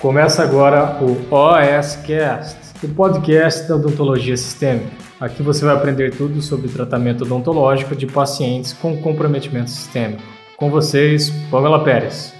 Começa agora o OSCast, o podcast da odontologia sistêmica. Aqui você vai aprender tudo sobre tratamento odontológico de pacientes com comprometimento sistêmico. Com vocês, Pamela Pérez.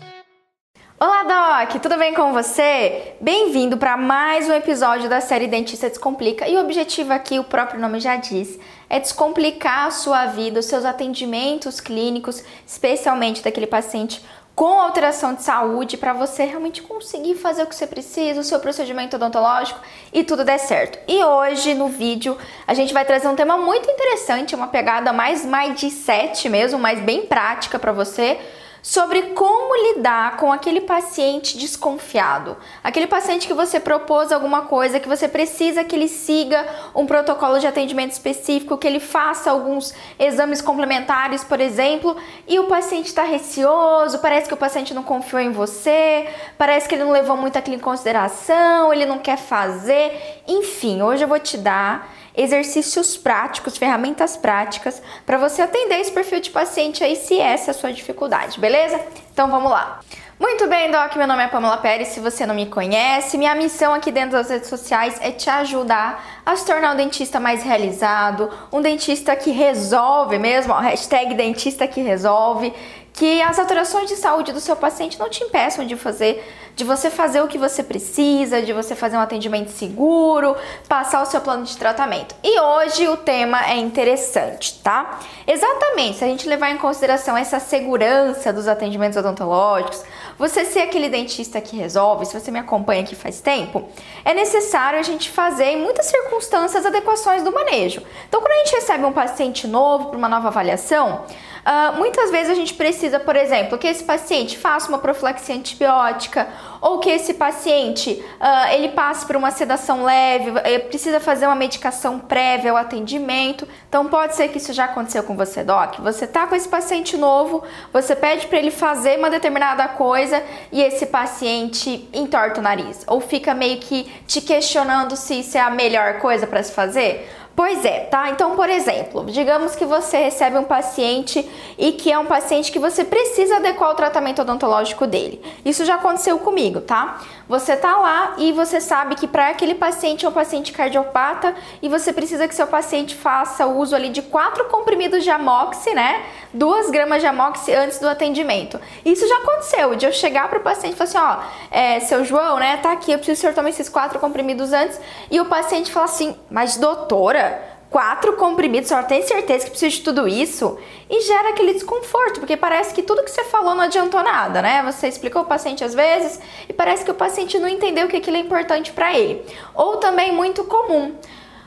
Olá, Doc! Tudo bem com você? Bem-vindo para mais um episódio da série Dentista Descomplica. E o objetivo aqui, o próprio nome já diz, é descomplicar a sua vida, os seus atendimentos clínicos, especialmente daquele paciente com alteração de saúde para você realmente conseguir fazer o que você precisa, o seu procedimento odontológico e tudo der certo. E hoje no vídeo a gente vai trazer um tema muito interessante, uma pegada mais de sete mesmo, mais bem prática para você sobre como lidar com aquele paciente desconfiado, aquele paciente que você propôs alguma coisa, que você precisa que ele siga um protocolo de atendimento específico, que ele faça alguns exames complementares, por exemplo, e o paciente está receoso, parece que o paciente não confiou em você, parece que ele não levou muito aquilo em consideração, ele não quer fazer, enfim, hoje eu vou te dar exercícios práticos, ferramentas práticas para você atender esse perfil de paciente aí se essa é a sua dificuldade, beleza? Então vamos lá. Muito bem, Doc, meu nome é Pamela Pérez, se você não me conhece, minha missão aqui dentro das redes sociais é te ajudar a se tornar um dentista mais realizado, um dentista que resolve mesmo, ó, hashtag dentista que resolve, que as alterações de saúde do seu paciente não te impeçam de fazer, de você fazer o que você precisa, de você fazer um atendimento seguro, passar o seu plano de tratamento. E hoje o tema é interessante, tá? Exatamente, se a gente levar em consideração essa segurança dos atendimentos odontológicos, você ser aquele dentista que resolve, se você me acompanha aqui faz tempo, é necessário a gente fazer em muitas circunstâncias adequações do manejo. Então, quando a gente recebe um paciente novo para uma nova avaliação, Uh, muitas vezes a gente precisa, por exemplo, que esse paciente faça uma profilaxia antibiótica ou que esse paciente uh, ele passe por uma sedação leve, eh, precisa fazer uma medicação prévia ao atendimento. Então pode ser que isso já aconteceu com você, doc. Você tá com esse paciente novo, você pede para ele fazer uma determinada coisa e esse paciente entorta o nariz ou fica meio que te questionando se isso é a melhor coisa para se fazer. Pois é, tá? Então, por exemplo, digamos que você recebe um paciente e que é um paciente que você precisa adequar o tratamento odontológico dele. Isso já aconteceu comigo, tá? Você tá lá e você sabe que para aquele paciente é um paciente cardiopata e você precisa que seu paciente faça o uso ali de quatro comprimidos de amoxi, né? Duas gramas de amoxi antes do atendimento. Isso já aconteceu, de eu chegar para o paciente e falar assim, ó, é, seu João, né, tá aqui, eu preciso que o senhor tome esses quatro comprimidos antes e o paciente fala assim, mas doutora, quatro comprimidos, só tem certeza que precisa de tudo isso? E gera aquele desconforto, porque parece que tudo que você falou não adiantou nada, né? Você explicou o paciente às vezes e parece que o paciente não entendeu que aquilo é importante para ele. Ou também muito comum,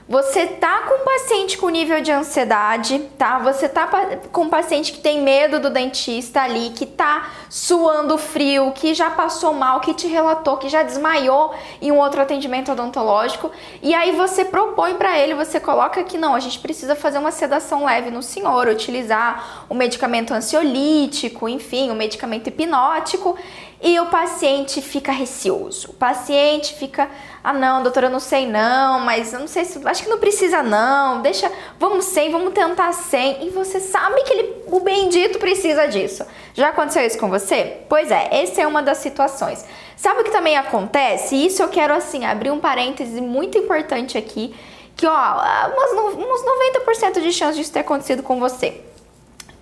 você tá com um paciente com nível de ansiedade, tá? Você tá com um paciente que tem medo do dentista ali, que tá suando frio, que já passou mal, que te relatou, que já desmaiou em um outro atendimento odontológico, e aí você propõe para ele, você coloca que não, a gente precisa fazer uma sedação leve no senhor, utilizar o um medicamento ansiolítico, enfim, o um medicamento hipnótico, e o paciente fica receoso. O paciente fica, ah não, doutora, eu não sei não, mas eu não sei se, acho que não precisa não, deixa, vamos sem, vamos tentar sem. E você sabe que ele, o bendito precisa disso. Já aconteceu isso com você? Pois é, essa é uma das situações. Sabe o que também acontece? Isso eu quero assim abrir um parêntese muito importante aqui, que ó, uns 90% de chance disso ter acontecido com você.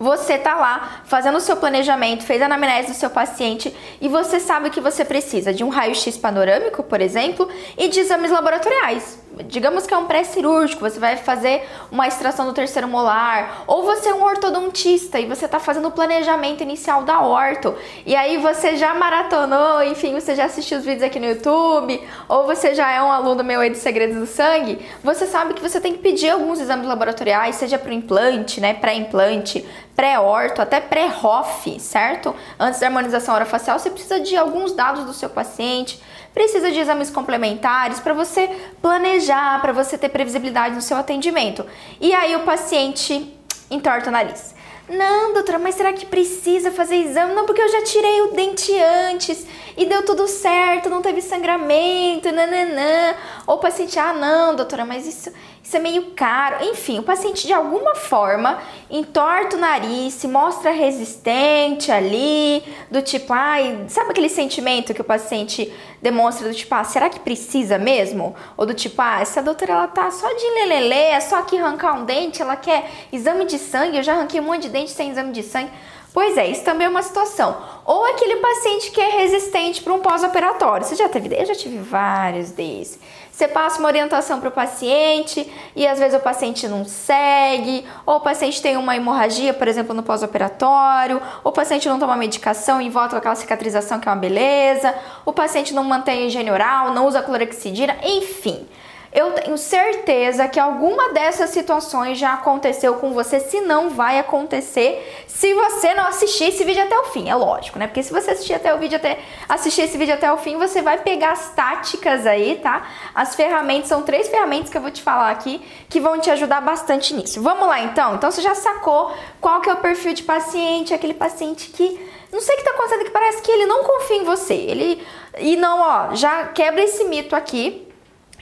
Você tá lá fazendo o seu planejamento, fez a anamnese do seu paciente e você sabe que você precisa de um raio-x panorâmico, por exemplo, e de exames laboratoriais. Digamos que é um pré-cirúrgico, você vai fazer uma extração do terceiro molar, ou você é um ortodontista e você está fazendo o planejamento inicial da orto, e aí você já maratonou, enfim, você já assistiu os vídeos aqui no YouTube, ou você já é um aluno meu aí de Segredos do Sangue, você sabe que você tem que pedir alguns exames laboratoriais, seja para implante, né, pré-implante, pré-orto, até pré-ROF, certo? Antes da harmonização orofacial, você precisa de alguns dados do seu paciente, precisa de exames complementares para você planejar, para você ter previsibilidade no seu atendimento. E aí o paciente entorta o nariz. Não, doutora, mas será que precisa fazer exame? Não, porque eu já tirei o dente antes e deu tudo certo, não teve sangramento, nananã. Ou o paciente, ah, não, doutora, mas isso, isso é meio caro. Enfim, o paciente de alguma forma entorta o nariz, se mostra resistente ali, do tipo, ai, sabe aquele sentimento que o paciente demonstra do tipo, ah, será que precisa mesmo? Ou do tipo, ah, essa doutora ela tá só de lelele, é só que arrancar um dente, ela quer exame de sangue, eu já arranquei um monte de dente sem exame de sangue. Pois é, isso também é uma situação. Ou aquele paciente que é resistente para um pós-operatório. Você já teve? Eu já tive vários desses. Você passa uma orientação para o paciente e às vezes o paciente não segue, ou o paciente tem uma hemorragia, por exemplo, no pós-operatório, o paciente não toma medicação e volta com aquela cicatrização que é uma beleza, o paciente não mantém higiene oral, não usa clorexidina, enfim. Eu tenho certeza que alguma dessas situações já aconteceu com você, se não vai acontecer se você não assistir esse vídeo até o fim, é lógico, né? Porque se você assistir até o vídeo até assistir esse vídeo até o fim, você vai pegar as táticas aí, tá? As ferramentas, são três ferramentas que eu vou te falar aqui que vão te ajudar bastante nisso. Vamos lá então? Então você já sacou qual que é o perfil de paciente, aquele paciente que não sei o que tá acontecendo que parece que ele não confia em você. Ele e não, ó, já quebra esse mito aqui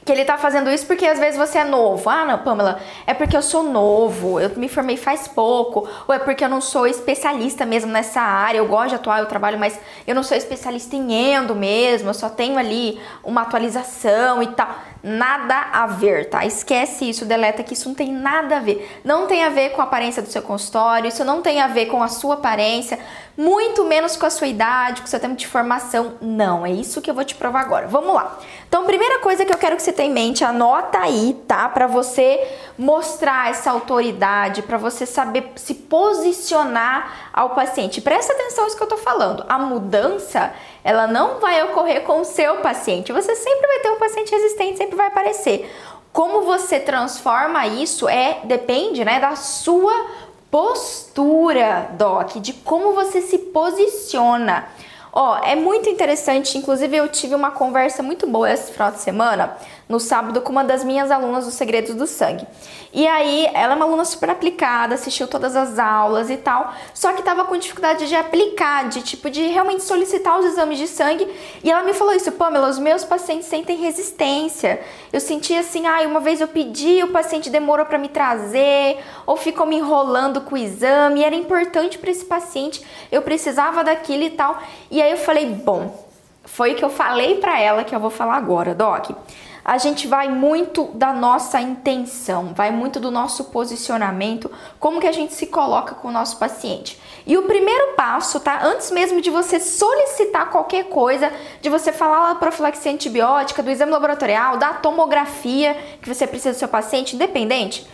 que ele tá fazendo isso porque às vezes você é novo. Ah, não, Pamela, é porque eu sou novo, eu me formei faz pouco, ou é porque eu não sou especialista mesmo nessa área, eu gosto de atuar, eu trabalho, mas eu não sou especialista em endo mesmo, eu só tenho ali uma atualização e tal. Nada a ver, tá? Esquece isso, deleta que isso não tem nada a ver. Não tem a ver com a aparência do seu consultório, isso não tem a ver com a sua aparência, muito menos com a sua idade, com o seu tempo de formação. Não, é isso que eu vou te provar agora. Vamos lá. Então, primeira coisa que eu quero que você tenha em mente, anota aí, tá? Para você mostrar essa autoridade, para você saber se posicionar ao paciente. Presta atenção nisso que eu tô falando. A mudança, ela não vai ocorrer com o seu paciente. Você sempre vai ter um paciente resistente, sempre vai aparecer. Como você transforma isso é depende, né, da sua postura, doc, de como você se posiciona. Ó, é muito interessante, inclusive eu tive uma conversa muito boa esse final de semana no sábado com uma das minhas alunas dos Segredos do Sangue. E aí, ela é uma aluna super aplicada, assistiu todas as aulas e tal, só que tava com dificuldade de aplicar, de tipo, de realmente solicitar os exames de sangue. E ela me falou isso, Pamela, os meus pacientes sentem resistência. Eu senti assim, ai, ah, uma vez eu pedi, o paciente demorou para me trazer, ou ficou me enrolando com o exame, era importante para esse paciente, eu precisava daquilo e tal. E aí eu falei, bom, foi o que eu falei para ela que eu vou falar agora, Doc a gente vai muito da nossa intenção, vai muito do nosso posicionamento, como que a gente se coloca com o nosso paciente. E o primeiro passo, tá? Antes mesmo de você solicitar qualquer coisa, de você falar da profilaxia antibiótica, do exame laboratorial, da tomografia que você precisa do seu paciente, independente,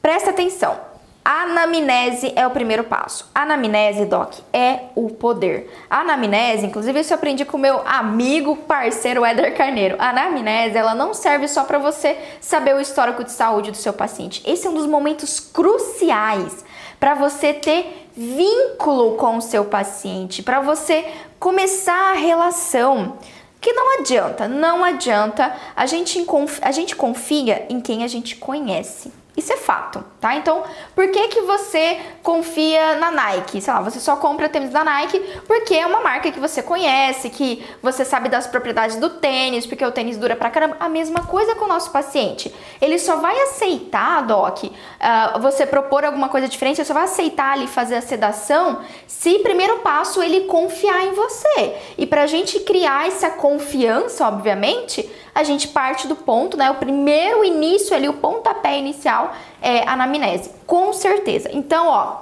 presta atenção. Anamnese é o primeiro passo. Anamnese, Doc, é o poder. Anamnese, inclusive isso eu aprendi com o meu amigo, parceiro Éder Carneiro. Anamnese, ela não serve só para você saber o histórico de saúde do seu paciente. Esse é um dos momentos cruciais para você ter vínculo com o seu paciente, para você começar a relação. Que não adianta, não adianta, a gente, a gente confia em quem a gente conhece. Isso é fato, tá? Então, por que que você confia na Nike? Sei lá, você só compra tênis da Nike porque é uma marca que você conhece, que você sabe das propriedades do tênis, porque o tênis dura pra caramba. A mesma coisa com o nosso paciente. Ele só vai aceitar, Doc, uh, você propor alguma coisa diferente, ele só vai aceitar ali fazer a sedação se primeiro passo ele confiar em você. E pra gente criar essa confiança, obviamente, a gente parte do ponto, né? O primeiro início ali, o pontapé inicial é a anamnese, com certeza. Então, ó,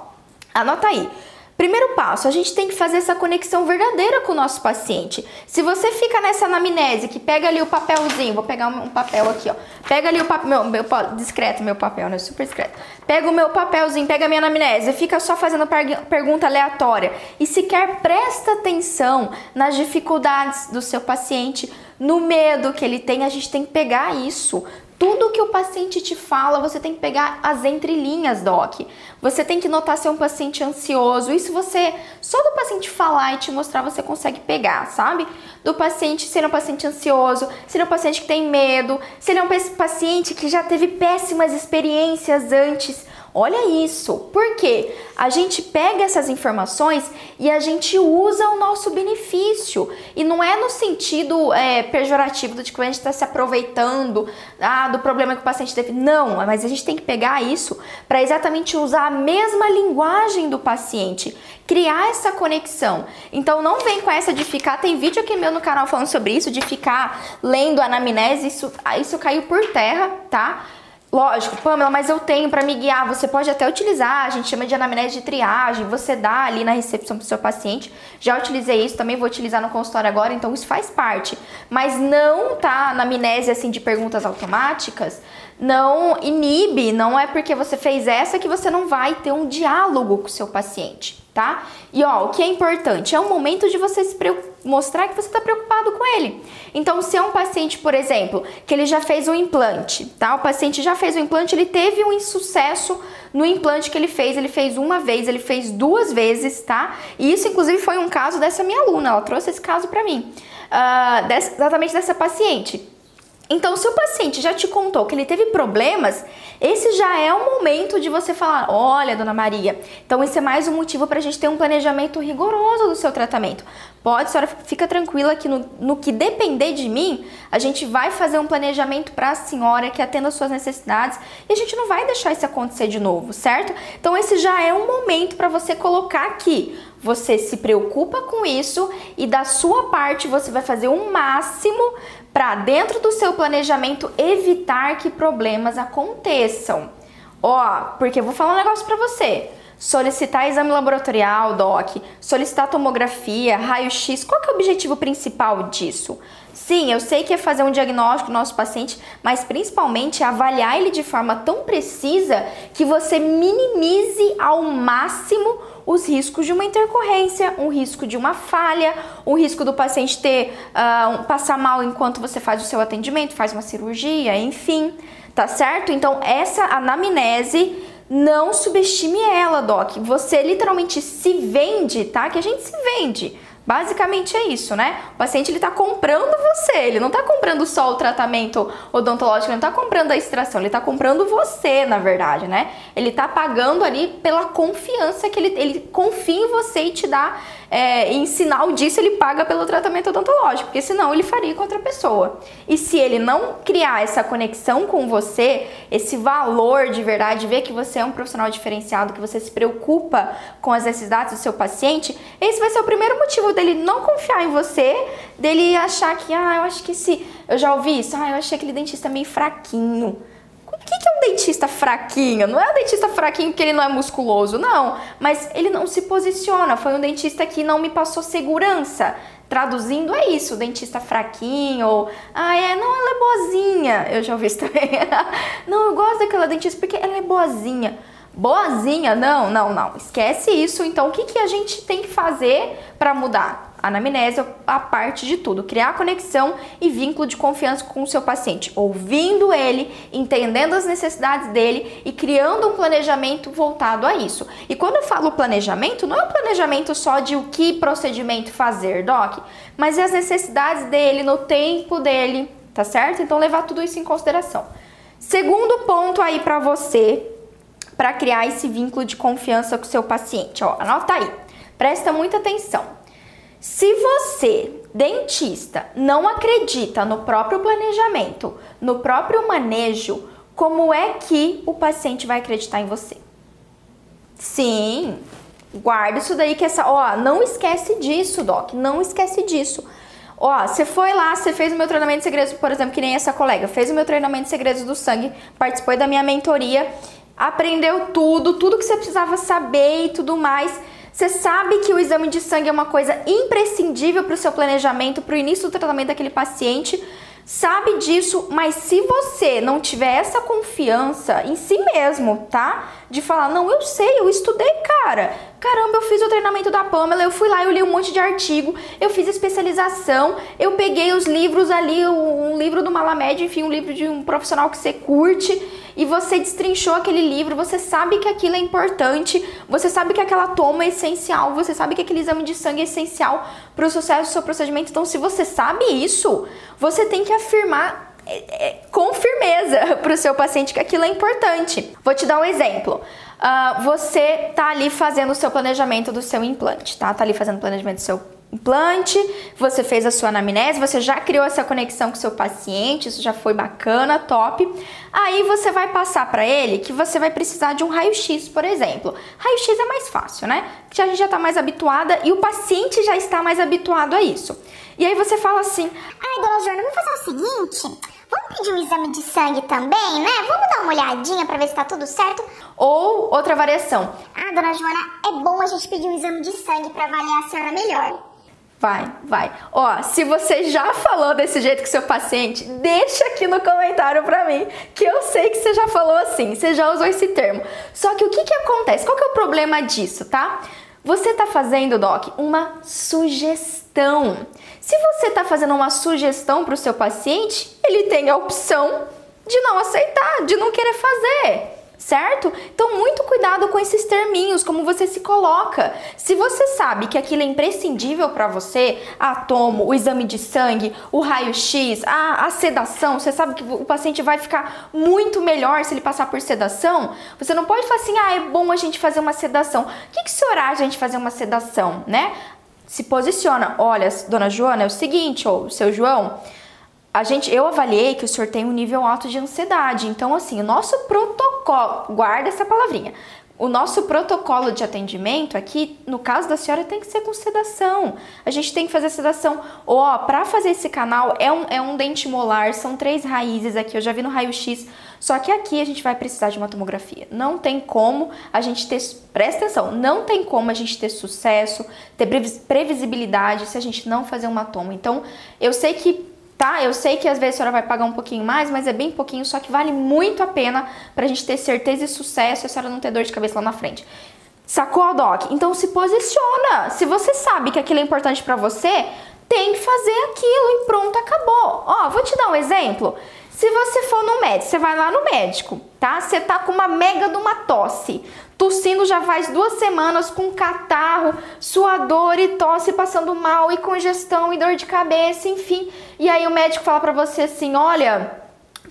anota aí. Primeiro passo, a gente tem que fazer essa conexão verdadeira com o nosso paciente. Se você fica nessa anamnese, que pega ali o papelzinho, vou pegar um, papel aqui, ó. Pega ali o papel, meu, meu, discreto meu papel, né? Super discreto. Pega o meu papelzinho, pega a minha anamnese, fica só fazendo pergunta aleatória e sequer presta atenção nas dificuldades do seu paciente, no medo que ele tem, a gente tem que pegar isso. Tudo que o paciente te fala, você tem que pegar as entrelinhas, doc. Você tem que notar se é um paciente ansioso. Isso você, só do paciente falar e te mostrar, você consegue pegar, sabe? Do paciente, se ele é um paciente ansioso, se ele é um paciente que tem medo, se ele é um paciente que já teve péssimas experiências antes Olha isso. Por quê? A gente pega essas informações e a gente usa ao nosso benefício. E não é no sentido é, pejorativo de que a gente está se aproveitando ah, do problema que o paciente teve. Não, mas a gente tem que pegar isso para exatamente usar a mesma linguagem do paciente, criar essa conexão. Então não vem com essa de ficar, tem vídeo aqui meu no canal falando sobre isso, de ficar lendo anamnese, isso, isso caiu por terra, tá? Lógico, Pamela, mas eu tenho para me guiar. Você pode até utilizar, a gente chama de anamnese de triagem. Você dá ali na recepção pro seu paciente. Já utilizei isso, também vou utilizar no consultório agora, então isso faz parte. Mas não tá anamnese assim de perguntas automáticas, não inibe, não é porque você fez essa que você não vai ter um diálogo com o seu paciente tá? E ó, o que é importante é o momento de você se mostrar que você está preocupado com ele. Então, se é um paciente, por exemplo, que ele já fez um implante, tá? O paciente já fez o implante, ele teve um insucesso no implante que ele fez, ele fez uma vez, ele fez duas vezes, tá? E isso, inclusive, foi um caso dessa minha aluna, ela trouxe esse caso para mim, uh, dessa, exatamente dessa paciente. Então, se o paciente já te contou que ele teve problemas, esse já é o momento de você falar: olha, dona Maria, então esse é mais um motivo para a gente ter um planejamento rigoroso do seu tratamento. Pode, senhora, fica tranquila que no, no que depender de mim, a gente vai fazer um planejamento para a senhora que atenda às suas necessidades e a gente não vai deixar isso acontecer de novo, certo? Então, esse já é um momento para você colocar aqui você se preocupa com isso e da sua parte você vai fazer o máximo para dentro do seu planejamento evitar que problemas aconteçam. Ó, porque eu vou falar um negócio para você. Solicitar exame laboratorial, DOC, solicitar tomografia, raio-x, qual que é o objetivo principal disso? Sim, eu sei que é fazer um diagnóstico do nosso paciente, mas principalmente avaliar ele de forma tão precisa que você minimize ao máximo os riscos de uma intercorrência, um risco de uma falha, um risco do paciente ter uh, passar mal enquanto você faz o seu atendimento, faz uma cirurgia, enfim, tá certo? Então essa anamnese não subestime ela, doc. Você literalmente se vende, tá? Que a gente se vende. Basicamente é isso, né? O paciente ele tá comprando você, ele não tá comprando só o tratamento odontológico, ele não tá comprando a extração, ele tá comprando você, na verdade, né? Ele tá pagando ali pela confiança que ele, ele confia em você e te dá é, em sinal disso, ele paga pelo tratamento odontológico, porque senão ele faria com outra pessoa. E se ele não criar essa conexão com você, esse valor de verdade, ver que você é um profissional diferenciado, que você se preocupa com as necessidades do seu paciente, esse vai ser o primeiro motivo dele não confiar em você, dele achar que, ah, eu acho que esse. Eu já ouvi isso, ah, eu achei aquele dentista meio fraquinho. O que, que é um dentista fraquinho? Não é um dentista fraquinho porque ele não é musculoso, não. Mas ele não se posiciona. Foi um dentista que não me passou segurança. Traduzindo é isso, dentista fraquinho, ou ah, é, não, ela é boazinha. Eu já ouvi isso também. não, eu gosto daquela dentista porque ela é boazinha. Boazinha? Não, não, não. Esquece isso. Então, o que, que a gente tem que fazer para mudar? Anamnese é a parte de tudo, criar conexão e vínculo de confiança com o seu paciente, ouvindo ele, entendendo as necessidades dele e criando um planejamento voltado a isso. E quando eu falo planejamento, não é um planejamento só de o que procedimento fazer, doc, mas é as necessidades dele, no tempo dele, tá certo? Então levar tudo isso em consideração. Segundo ponto aí para você, para criar esse vínculo de confiança com o seu paciente, ó, anota aí. Presta muita atenção. Se você, dentista, não acredita no próprio planejamento, no próprio manejo, como é que o paciente vai acreditar em você? Sim, guarda isso daí que essa, ó, não esquece disso, doc, não esquece disso. Ó, você foi lá, você fez o meu treinamento de segredos, por exemplo, que nem essa colega, fez o meu treinamento de segredos do sangue, participou da minha mentoria, aprendeu tudo, tudo que você precisava saber e tudo mais você sabe que o exame de sangue é uma coisa imprescindível para o seu planejamento, para o início do tratamento daquele paciente. Sabe disso, mas se você não tiver essa confiança em si mesmo, tá? De falar, não, eu sei, eu estudei, cara. Caramba, eu fiz o treinamento da Pamela, eu fui lá, eu li um monte de artigo, eu fiz especialização, eu peguei os livros ali, um livro do Malamed, enfim, um livro de um profissional que você curte e você destrinchou aquele livro, você sabe que aquilo é importante, você sabe que aquela toma é essencial, você sabe que aquele exame de sangue é essencial para o sucesso do seu procedimento. Então, se você sabe isso, você tem que afirmar é, é, com firmeza para o seu paciente que aquilo é importante. Vou te dar um exemplo. Uh, você tá ali fazendo o seu planejamento do seu implante, tá? Tá ali fazendo o planejamento do seu implante, você fez a sua anamnese, você já criou essa conexão com o seu paciente, isso já foi bacana, top. Aí você vai passar para ele que você vai precisar de um raio-x, por exemplo. Raio-x é mais fácil, né? Que a gente já está mais habituada e o paciente já está mais habituado a isso. E aí você fala assim: Ai, dona Joana, vamos fazer o seguinte. Vamos pedir um exame de sangue também, né? Vamos dar uma olhadinha para ver se tá tudo certo. Ou outra variação. Ah, dona Joana, é bom a gente pedir um exame de sangue para avaliar a senhora melhor. Vai, vai. Ó, se você já falou desse jeito com seu paciente, deixa aqui no comentário pra mim, que eu sei que você já falou assim, você já usou esse termo. Só que o que que acontece? Qual que é o problema disso, tá? Você tá fazendo, Doc, uma sugestão. Se você tá fazendo uma sugestão pro seu paciente, ele tem a opção de não aceitar, de não querer fazer certo? Então, muito cuidado com esses terminhos, como você se coloca. Se você sabe que aquilo é imprescindível para você, a tomo, o exame de sangue, o raio-x, a, a sedação, você sabe que o paciente vai ficar muito melhor se ele passar por sedação, você não pode falar assim, ah, é bom a gente fazer uma sedação. O que, que se orar a gente fazer uma sedação, né? Se posiciona, olha, dona Joana, é o seguinte, ou seu João, a gente, eu avaliei que o senhor tem um nível alto de ansiedade. Então, assim, o nosso protocolo, guarda essa palavrinha. O nosso protocolo de atendimento aqui, no caso da senhora, tem que ser com sedação. A gente tem que fazer sedação. Ó, para fazer esse canal, é um, é um dente molar, são três raízes aqui, eu já vi no raio-x. Só que aqui a gente vai precisar de uma tomografia. Não tem como a gente ter. Presta atenção, não tem como a gente ter sucesso, ter previsibilidade se a gente não fazer uma tomo. Então, eu sei que tá? Eu sei que às vezes a senhora vai pagar um pouquinho mais, mas é bem pouquinho, só que vale muito a pena pra gente ter certeza e sucesso e a senhora não ter dor de cabeça lá na frente. Sacou, Doc? Então se posiciona. Se você sabe que aquilo é importante para você, tem que fazer aquilo e pronto, acabou. Ó, vou te dar um exemplo. Se você for no médico, você vai lá no médico, tá? Você tá com uma mega de uma tosse tossindo já faz duas semanas com catarro, suador e tosse, passando mal e congestão e dor de cabeça, enfim. E aí o médico fala para você assim: olha,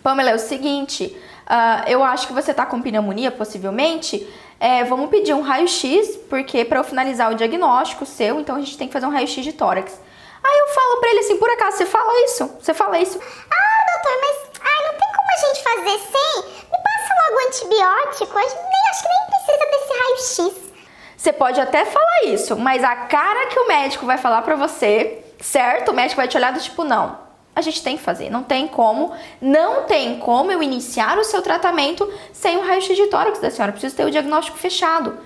Pamela, é o seguinte, uh, eu acho que você tá com pneumonia, possivelmente. É, vamos pedir um raio-x, porque para eu finalizar o diagnóstico seu, então a gente tem que fazer um raio-x de tórax. Aí eu falo pra ele assim, por acaso, você fala isso? Você fala isso? Ah, doutor, mas ai, não tem como a gente fazer sem? Me passa logo antibiótico, nem, acho que nem precisa desse raio-x. Você pode até falar isso, mas a cara que o médico vai falar pra você, certo? O médico vai te olhar do tipo, não, a gente tem que fazer, não tem como, não tem como eu iniciar o seu tratamento sem o raio-x de tórax da senhora, preciso ter o diagnóstico fechado.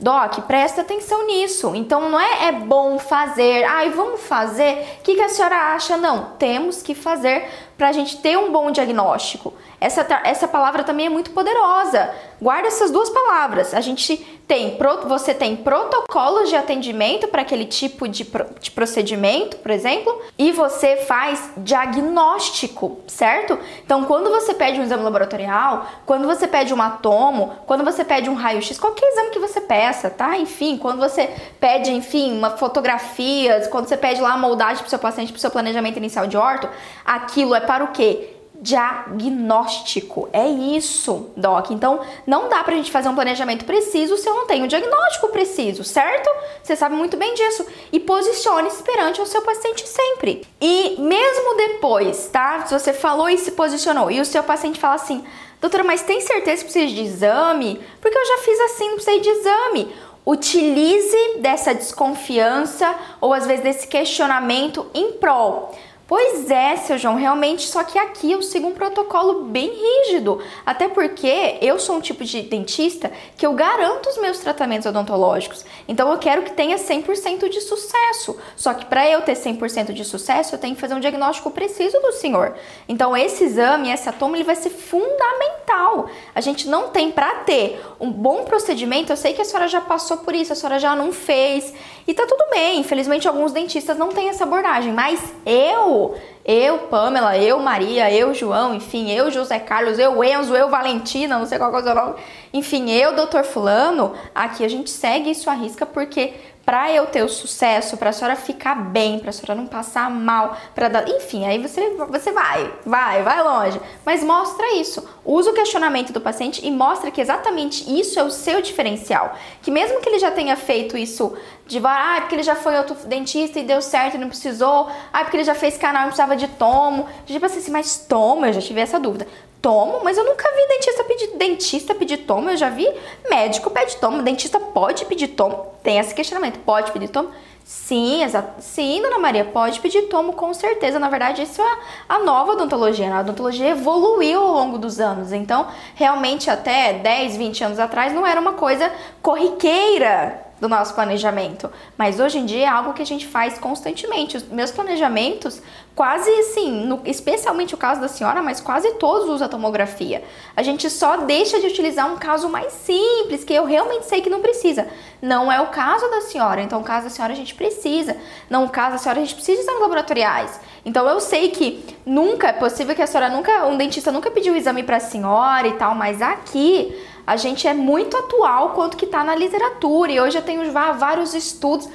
Doc, presta atenção nisso. Então não é é bom fazer, ai, vamos fazer. O que, que a senhora acha? Não, temos que fazer para a gente ter um bom diagnóstico. Essa, essa palavra também é muito poderosa. Guarda essas duas palavras. A gente tem, você tem protocolos de atendimento para aquele tipo de, de procedimento, por exemplo, e você faz diagnóstico, certo? Então, quando você pede um exame laboratorial, quando você pede um atomo, quando você pede um raio-x, qualquer exame que você peça, tá? Enfim, quando você pede, enfim, uma fotografia, quando você pede lá a moldagem para o seu paciente, para o seu planejamento inicial de orto, aquilo é para o quê? Diagnóstico. É isso, Doc. Então, não dá pra gente fazer um planejamento preciso se eu não tenho um diagnóstico preciso, certo? Você sabe muito bem disso. E posicione-se perante o seu paciente sempre. E mesmo depois, tá? Se você falou e se posicionou e o seu paciente fala assim: doutora, mas tem certeza que precisa de exame? Porque eu já fiz assim, não precisei de exame. Utilize dessa desconfiança ou às vezes desse questionamento em prol Pois é, seu João, realmente, só que aqui eu sigo um protocolo bem rígido. Até porque eu sou um tipo de dentista que eu garanto os meus tratamentos odontológicos. Então eu quero que tenha 100% de sucesso. Só que para eu ter 100% de sucesso, eu tenho que fazer um diagnóstico preciso do senhor. Então esse exame, essa toma, ele vai ser fundamental. A gente não tem para ter um bom procedimento. Eu sei que a senhora já passou por isso, a senhora já não fez. E tá tudo bem. Infelizmente alguns dentistas não têm essa abordagem, mas eu eu, Pamela, eu, Maria, eu, João, enfim, eu, José Carlos, eu, Enzo, eu, Valentina, não sei qual é o nome, enfim, eu, doutor Fulano, aqui a gente segue isso à risca porque para eu ter o sucesso, para a senhora ficar bem, para a senhora não passar mal, para dar, enfim, aí você você vai, vai, vai longe, mas mostra isso. Usa o questionamento do paciente e mostra que exatamente isso é o seu diferencial. Que mesmo que ele já tenha feito isso de ah, porque ele já foi outro dentista e deu certo e não precisou, ah, porque ele já fez canal e precisava de tomo. Tipo assim, mas tomo, eu já tive essa dúvida tomo, mas eu nunca vi dentista pedir, dentista pedir tomo, eu já vi médico pedir tomo, dentista pode pedir tomo, tem esse questionamento, pode pedir tomo? Sim, exato. Sim, dona Maria, pode pedir tomo com certeza. Na verdade, isso é a nova odontologia. Né? A odontologia evoluiu ao longo dos anos. Então, realmente, até 10, 20 anos atrás, não era uma coisa corriqueira do nosso planejamento. Mas hoje em dia é algo que a gente faz constantemente. Os meus planejamentos, quase assim, no, especialmente o caso da senhora, mas quase todos usam a tomografia. A gente só deixa de utilizar um caso mais simples, que eu realmente sei que não precisa. Não é o caso da senhora, então o caso da senhora a gente precisa. Não o caso da senhora a gente precisa de exames laboratoriais. Então eu sei que nunca é possível que a senhora nunca, um dentista nunca pediu o exame para a senhora e tal, mas aqui a gente é muito atual quanto que está na literatura e hoje eu tenho vários estudos.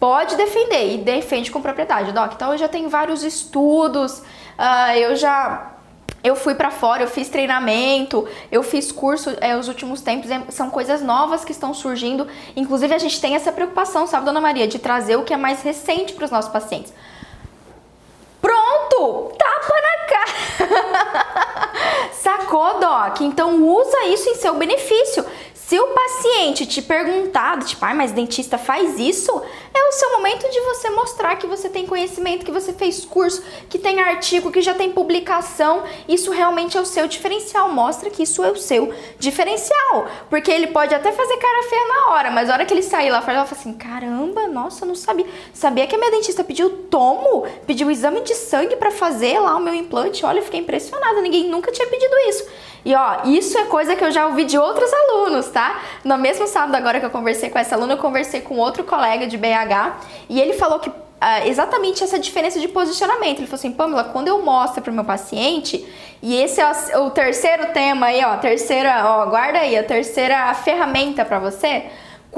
Pode defender e defende com propriedade, Doc. Então eu já tenho vários estudos, uh, eu já eu fui para fora, eu fiz treinamento, eu fiz curso é, os últimos tempos, são coisas novas que estão surgindo. Inclusive, a gente tem essa preocupação, sabe, dona Maria, de trazer o que é mais recente para os nossos pacientes. Pronto! Tapa na cara! Sacou, Doc? Então usa isso em seu benefício. Se o paciente te perguntar, tipo, ah, mas dentista faz isso, é o seu momento de você mostrar que você tem conhecimento, que você fez curso, que tem artigo, que já tem publicação. Isso realmente é o seu diferencial. Mostra que isso é o seu diferencial. Porque ele pode até fazer cara feia na hora, mas na hora que ele sair lá fora, ela fala assim: caramba, nossa, eu não sabia. Sabia que a minha dentista pediu tomo, pediu exame de sangue para fazer lá o meu implante. Olha, eu fiquei impressionada. Ninguém nunca tinha pedido isso. E ó, isso é coisa que eu já ouvi de outros alunos, tá? No mesmo sábado agora que eu conversei com essa aluna, eu conversei com outro colega de BH e ele falou que Uh, exatamente essa diferença de posicionamento. Ele falou assim, Pamela, quando eu mostro para o meu paciente, e esse é o, o, terceiro tema aí, ó, terceira, ó, guarda aí, a terceira ferramenta para você.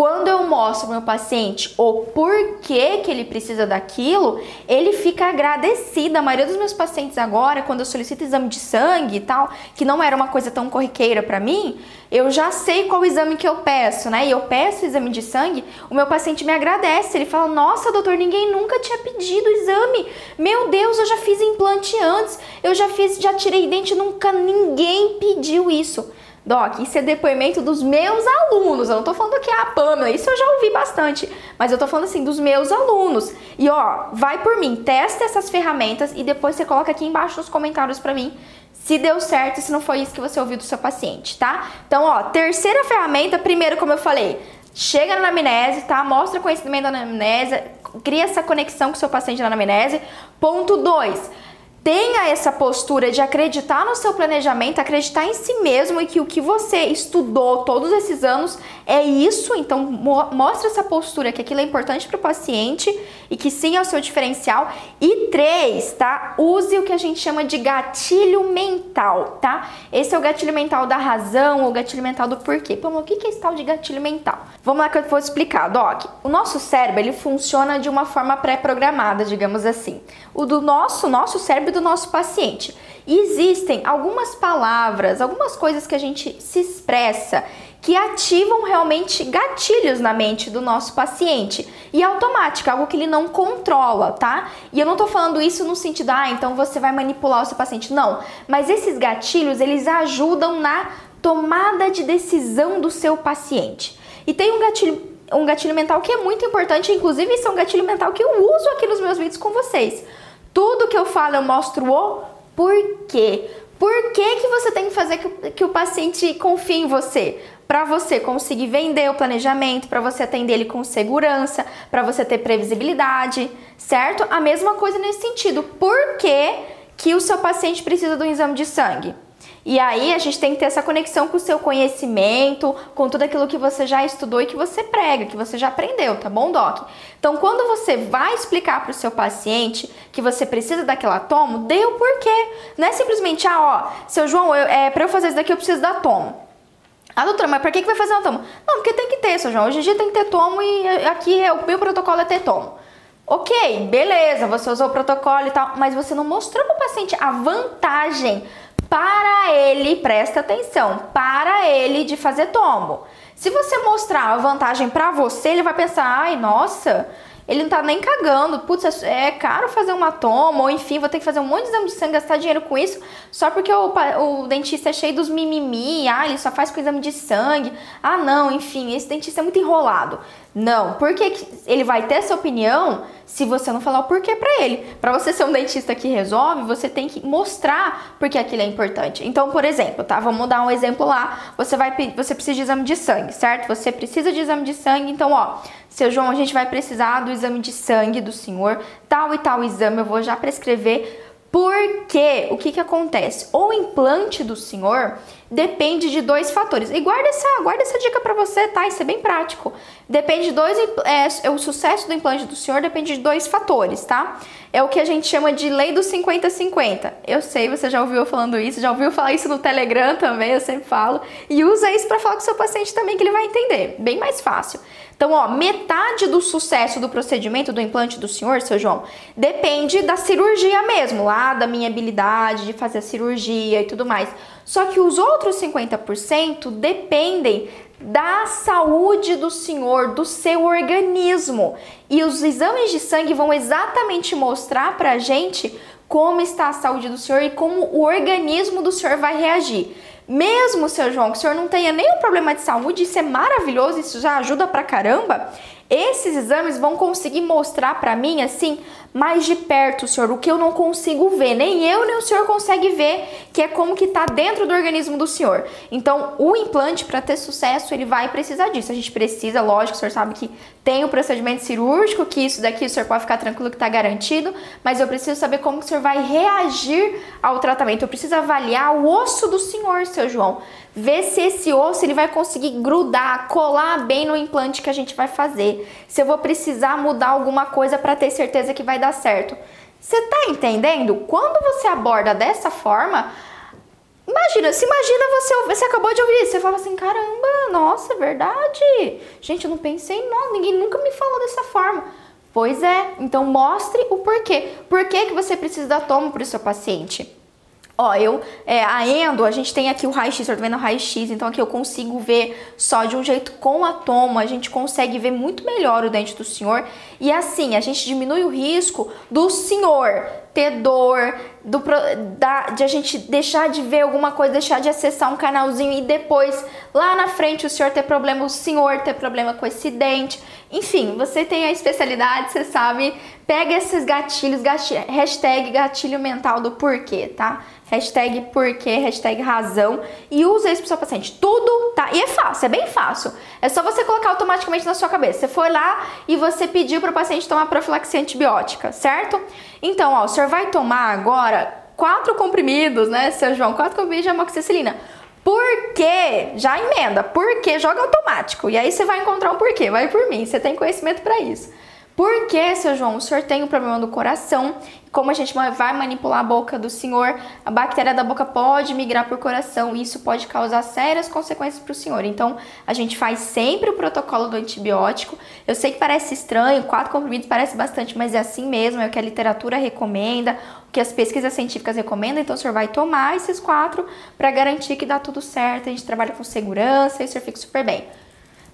Quando eu mostro para o meu paciente o porquê que ele precisa daquilo, ele fica agradecido. A maioria dos meus pacientes agora, quando eu solicito exame de sangue e tal, que não era uma coisa tão corriqueira para mim, eu já sei qual exame que eu peço, né? E eu peço exame de sangue, o meu paciente me agradece. Ele fala: Nossa, doutor, ninguém nunca tinha pedido exame. Meu Deus, eu já fiz implante antes, eu já fiz, já tirei dente, nunca ninguém pediu isso. Doc, isso é depoimento dos meus alunos. Eu não tô falando que é a Pamela, isso eu já ouvi bastante. Mas eu tô falando assim dos meus alunos. E ó, vai por mim, testa essas ferramentas e depois você coloca aqui embaixo nos comentários para mim se deu certo e se não foi isso que você ouviu do seu paciente, tá? Então, ó, terceira ferramenta, primeiro, como eu falei, chega na anamnese, tá? Mostra conhecimento da anamnese, cria essa conexão com o seu paciente na anamnese. Ponto 2 tenha essa postura de acreditar no seu planejamento, acreditar em si mesmo e que o que você estudou todos esses anos é isso. Então, mo mostra essa postura que aquilo é importante para o paciente e que sim é o seu diferencial. E três, tá? Use o que a gente chama de gatilho mental, tá? Esse é o gatilho mental da razão ou gatilho mental do porquê. Pô, o que é esse tal de gatilho mental? Vamos lá que eu vou explicar, Doc. O nosso cérebro ele funciona de uma forma pré-programada, digamos assim. O do nosso, nosso cérebro do nosso paciente. E existem algumas palavras, algumas coisas que a gente se expressa que ativam realmente gatilhos na mente do nosso paciente. E é automático, algo que ele não controla, tá? E eu não tô falando isso no sentido, ah, então você vai manipular o seu paciente. Não. Mas esses gatilhos, eles ajudam na tomada de decisão do seu paciente. E tem um gatilho, um gatilho mental que é muito importante, inclusive esse é um gatilho mental que eu uso aqui nos meus vídeos com vocês. Tudo que eu falo eu mostro o porquê. Por que, que você tem que fazer que, que o paciente confie em você? Para você conseguir vender o planejamento, para você atender ele com segurança, para você ter previsibilidade, certo? A mesma coisa nesse sentido. Por que, que o seu paciente precisa de um exame de sangue? E aí a gente tem que ter essa conexão com o seu conhecimento, com tudo aquilo que você já estudou e que você prega, que você já aprendeu, tá bom, Doc? Então, quando você vai explicar para o seu paciente que você precisa daquela tomo, dê o porquê. Não é simplesmente, ah, ó, seu João, eu, é, para eu fazer isso daqui eu preciso da tomo. Ah, doutora, mas por que, que vai fazer uma tomo? Não, porque tem que ter, seu João. Hoje em dia tem que ter tomo e aqui é, o meu protocolo é ter tomo. Ok, beleza, você usou o protocolo e tal, mas você não mostrou para o paciente a vantagem para ele, presta atenção, para ele de fazer tombo. Se você mostrar a vantagem para você, ele vai pensar, ai, nossa, ele não tá nem cagando. Putz, é, é caro fazer uma toma, ou enfim, vou ter que fazer um monte de exame de sangue, gastar dinheiro com isso, só porque o, o dentista é cheio dos mimimi, ah, ele só faz com exame de sangue. Ah, não, enfim, esse dentista é muito enrolado. Não, porque ele vai ter essa opinião se você não falar o porquê para ele. Para você ser um dentista que resolve, você tem que mostrar porque aquilo é importante. Então, por exemplo, tá? Vamos dar um exemplo lá. Você vai você precisa de exame de sangue, certo? Você precisa de exame de sangue, então, ó, seu João, a gente vai precisar do exame de sangue do senhor, tal e tal exame, eu vou já prescrever porque o que, que acontece? O implante do senhor depende de dois fatores. E guarda essa, guarda essa dica para você, tá? Isso é bem prático. Depende de dois. É, o sucesso do implante do senhor depende de dois fatores, tá? É o que a gente chama de lei do 50-50. Eu sei, você já ouviu falando isso, já ouviu falar isso no Telegram também, eu sempre falo. E usa isso para falar com o seu paciente também, que ele vai entender. Bem mais fácil. Então, ó, metade do sucesso do procedimento do implante do senhor, seu João, depende da cirurgia mesmo, lá da minha habilidade de fazer a cirurgia e tudo mais. Só que os outros 50% dependem da saúde do senhor, do seu organismo. E os exames de sangue vão exatamente mostrar pra gente como está a saúde do senhor e como o organismo do senhor vai reagir. Mesmo, seu João, que o senhor não tenha nenhum problema de saúde, isso é maravilhoso, isso já ajuda pra caramba. Esses exames vão conseguir mostrar para mim assim mais de perto, senhor, o que eu não consigo ver, nem eu nem o senhor consegue ver, que é como que tá dentro do organismo do senhor. Então, o implante para ter sucesso, ele vai precisar disso. A gente precisa, lógico, o senhor sabe que tem o procedimento cirúrgico, que isso daqui o senhor pode ficar tranquilo que tá garantido, mas eu preciso saber como que o senhor vai reagir ao tratamento. Eu preciso avaliar o osso do senhor, seu João ver se esse osso ele vai conseguir grudar, colar bem no implante que a gente vai fazer. Se eu vou precisar mudar alguma coisa para ter certeza que vai dar certo. Você tá entendendo? Quando você aborda dessa forma, imagina, se imagina você, você acabou de ouvir isso, você fala assim, caramba, nossa, é verdade. Gente, eu não pensei, não, ninguém nunca me falou dessa forma. Pois é, então mostre o porquê. Por que, que você precisa dar tomo para o seu paciente? Ó, eu, é, a endo, a gente tem aqui o raio-x, eu tô vendo o raio-x, então aqui eu consigo ver só de um jeito com a toma, a gente consegue ver muito melhor o dente do senhor. E assim, a gente diminui o risco do senhor ter dor, do, da, de a gente deixar de ver alguma coisa, deixar de acessar um canalzinho e depois, lá na frente, o senhor ter problema, o senhor ter problema com esse dente. Enfim, você tem a especialidade, você sabe, pega esses gatilhos, gatilho, hashtag gatilho mental do porquê, tá? Hashtag porquê, hashtag razão e usa isso pro seu paciente. Tudo tá. E é fácil, é bem fácil. É só você colocar automaticamente na sua cabeça. Você foi lá e você pediu para o paciente tomar profilaxia antibiótica, certo? Então, ó, o senhor vai tomar agora quatro comprimidos, né, seu João? Quatro comprimidos de amoxicilina. Por quê? Já emenda. Por quê? Joga automático. E aí você vai encontrar um porquê. Vai por mim. Você tem conhecimento para isso. Por que, seu João, o senhor tem um problema do coração? Como a gente vai manipular a boca do senhor, a bactéria da boca pode migrar para o coração e isso pode causar sérias consequências para o senhor. Então, a gente faz sempre o protocolo do antibiótico. Eu sei que parece estranho, quatro comprimidos parece bastante, mas é assim mesmo, é o que a literatura recomenda, o que as pesquisas científicas recomendam. Então, o senhor vai tomar esses quatro para garantir que dá tudo certo. A gente trabalha com segurança e o senhor fica super bem.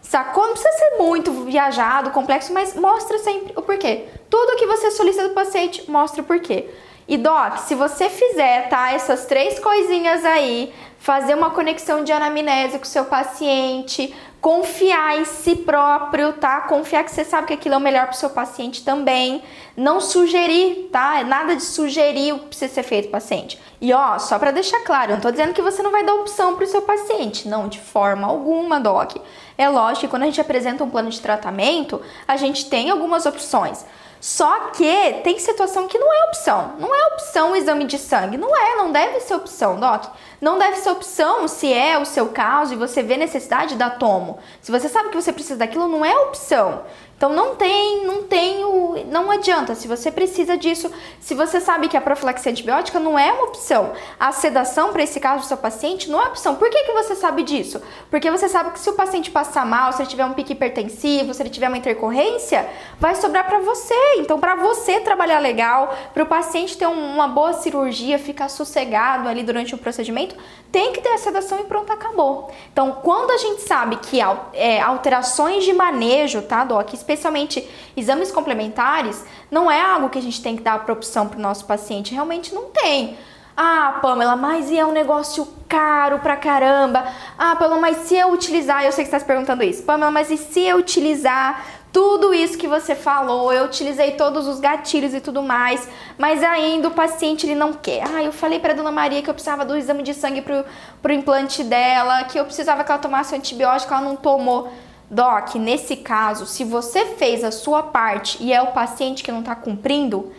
Sacou? Não precisa ser muito viajado, complexo, mas mostra sempre o porquê. Tudo que você solicita do paciente, mostra o porquê. E Doc, se você fizer, tá, essas três coisinhas aí, fazer uma conexão de anamnese com o seu paciente, confiar em si próprio, tá? Confiar que você sabe que aquilo é o melhor para o seu paciente também. Não sugerir, tá? Nada de sugerir o que precisa ser feito paciente. E ó, só para deixar claro, eu não tô dizendo que você não vai dar opção para o seu paciente, não, de forma alguma, doc. É lógico que quando a gente apresenta um plano de tratamento, a gente tem algumas opções. Só que tem situação que não é opção. Não é opção o exame de sangue. Não é, não deve ser opção, Doc. Não deve ser opção se é o seu caso e você vê necessidade da tomo. Se você sabe que você precisa daquilo, não é opção. Então não tem, não tem o, não adianta. Se você precisa disso, se você sabe que a profilaxia antibiótica não é uma opção, a sedação para esse caso do seu paciente não é opção. Por que, que você sabe disso? Porque você sabe que se o paciente passar mal, se ele tiver um pique hipertensivo, se ele tiver uma intercorrência, vai sobrar para você. Então para você trabalhar legal, para o paciente ter uma boa cirurgia, ficar sossegado ali durante o procedimento, tem que ter a sedação e pronto, acabou. Então quando a gente sabe que é, alterações de manejo, tá, Doc? Especialmente exames complementares, não é algo que a gente tem que dar opção para o nosso paciente. Realmente não tem. Ah, Pamela, mas e é um negócio caro pra caramba? Ah, Pamela, mas se eu utilizar, eu sei que você está se perguntando isso. Pamela, mas e se eu utilizar tudo isso que você falou, eu utilizei todos os gatilhos e tudo mais, mas ainda o paciente ele não quer. Ah, eu falei para dona Maria que eu precisava do exame de sangue pro, pro implante dela, que eu precisava que ela tomasse um antibiótico, ela não tomou. Doc, nesse caso, se você fez a sua parte e é o paciente que não está cumprindo,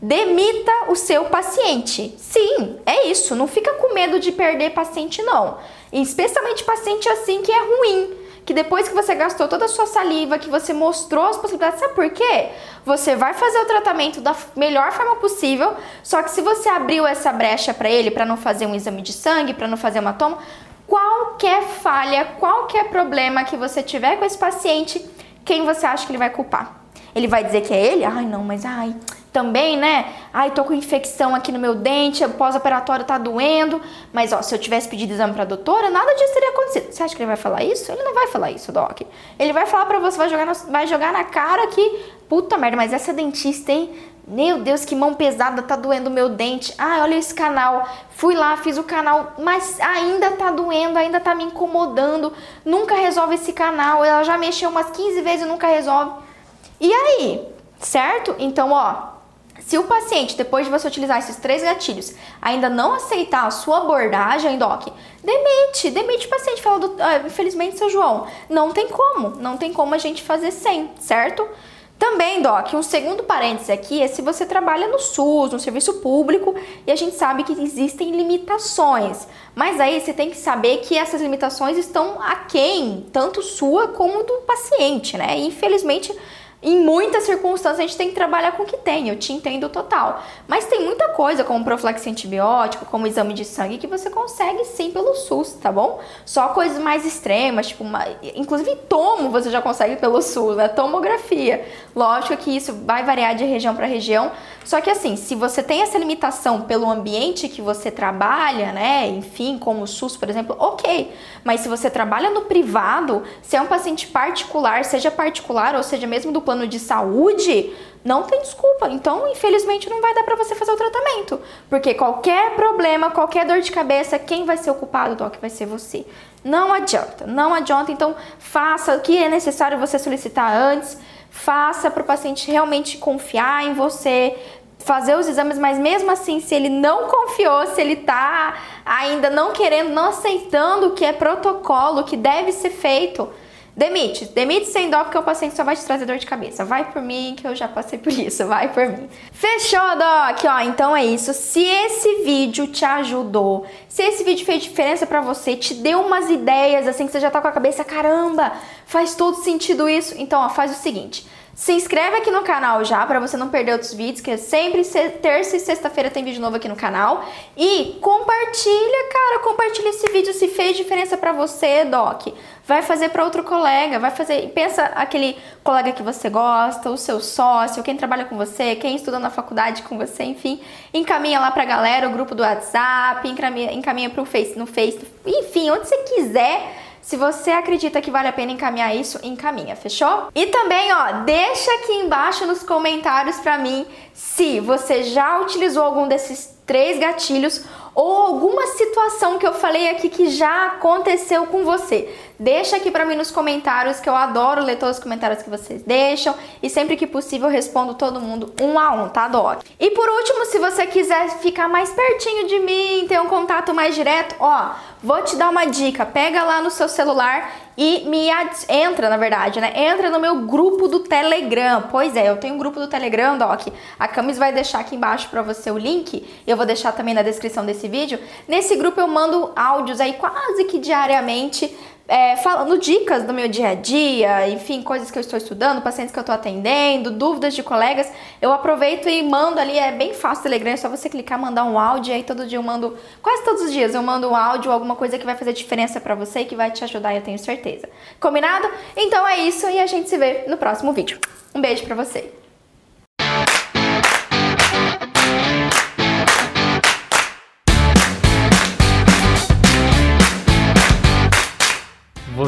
demita o seu paciente. Sim, é isso. Não fica com medo de perder paciente, não. especialmente paciente assim que é ruim. Que depois que você gastou toda a sua saliva, que você mostrou as possibilidades, sabe por quê? Você vai fazer o tratamento da melhor forma possível, só que se você abriu essa brecha para ele, para não fazer um exame de sangue, para não fazer uma toma, qualquer falha, qualquer problema que você tiver com esse paciente, quem você acha que ele vai culpar? Ele vai dizer que é ele? Ai, não, mas ai, também, né? Ai, tô com infecção aqui no meu dente, pós-operatório tá doendo. Mas, ó, se eu tivesse pedido exame pra doutora, nada disso teria acontecido. Você acha que ele vai falar isso? Ele não vai falar isso, Doc. Ele vai falar pra você, vai jogar, vai jogar na cara que, puta merda, mas essa dentista, hein? Meu Deus, que mão pesada, tá doendo meu dente. Ah, olha esse canal. Fui lá, fiz o canal, mas ainda tá doendo, ainda tá me incomodando. Nunca resolve esse canal. Ela já mexeu umas 15 vezes e nunca resolve. E aí? Certo? Então, ó, se o paciente, depois de você utilizar esses três gatilhos, ainda não aceitar a sua abordagem, doc, demite, demite o paciente. Fala, ah, infelizmente, seu João, não tem como, não tem como a gente fazer sem, certo? Também, Doc, um segundo parêntese aqui é se você trabalha no SUS, no serviço público, e a gente sabe que existem limitações. Mas aí você tem que saber que essas limitações estão aquém, tanto sua como do paciente, né? Infelizmente, em muitas circunstâncias a gente tem que trabalhar com o que tem, eu te entendo total. Mas tem muita coisa, como profilaxia antibiótico, como exame de sangue, que você consegue sim pelo SUS, tá bom? Só coisas mais extremas, tipo, uma... inclusive tomo você já consegue pelo SUS, né? Tomografia. Lógico que isso vai variar de região para região, só que assim, se você tem essa limitação pelo ambiente que você trabalha, né? Enfim, como o SUS, por exemplo, ok. Mas se você trabalha no privado, se é um paciente particular, seja particular ou seja mesmo do plano de saúde, não tem desculpa. Então, infelizmente, não vai dar para você fazer o tratamento. Porque qualquer problema, qualquer dor de cabeça, quem vai ser o culpado, Doc, vai ser você. Não adianta, não adianta. Então, faça o que é necessário você solicitar antes. Faça para o paciente realmente confiar em você, fazer os exames, mas mesmo assim, se ele não confiou, se ele tá ainda não querendo, não aceitando o que é protocolo, que deve ser feito, Demite, demite sem dó porque o paciente só vai te trazer dor de cabeça. Vai por mim que eu já passei por isso, vai por mim. Fechou, Doc? Ó, então é isso. Se esse vídeo te ajudou, se esse vídeo fez diferença para você, te deu umas ideias assim que você já tá com a cabeça, caramba, faz todo sentido isso. Então, ó, faz o seguinte. Se inscreve aqui no canal já para você não perder outros vídeos, que é sempre terça e sexta-feira tem vídeo novo aqui no canal. E compartilha, cara, compartilha esse vídeo se fez diferença para você, doc. Vai fazer para outro colega, vai fazer, pensa aquele colega que você gosta, o seu sócio, quem trabalha com você, quem estuda na faculdade com você, enfim, encaminha lá pra galera, o grupo do WhatsApp, encaminha, encaminha pro Face, no Face, enfim, onde você quiser se você acredita que vale a pena encaminhar isso, encaminha, fechou? E também, ó, deixa aqui embaixo nos comentários pra mim se você já utilizou algum desses três gatilhos ou alguma situação que eu falei aqui que já aconteceu com você. Deixa aqui para mim nos comentários que eu adoro ler todos os comentários que vocês deixam e sempre que possível eu respondo todo mundo um a um, tá, Doc? E por último, se você quiser ficar mais pertinho de mim, ter um contato mais direto, ó, vou te dar uma dica. Pega lá no seu celular e me entra, na verdade, né? Entra no meu grupo do Telegram. Pois é, eu tenho um grupo do Telegram, Doc. A Camis vai deixar aqui embaixo para você o link. Eu vou deixar também na descrição desse vídeo. Nesse grupo eu mando áudios aí quase que diariamente é, falando dicas do meu dia a dia, enfim, coisas que eu estou estudando, pacientes que eu estou atendendo, dúvidas de colegas, eu aproveito e mando ali, é bem fácil o Telegram, é só você clicar, mandar um áudio, aí todo dia eu mando, quase todos os dias eu mando um áudio, alguma coisa que vai fazer diferença para você e que vai te ajudar, eu tenho certeza. Combinado? Então é isso e a gente se vê no próximo vídeo. Um beijo pra você!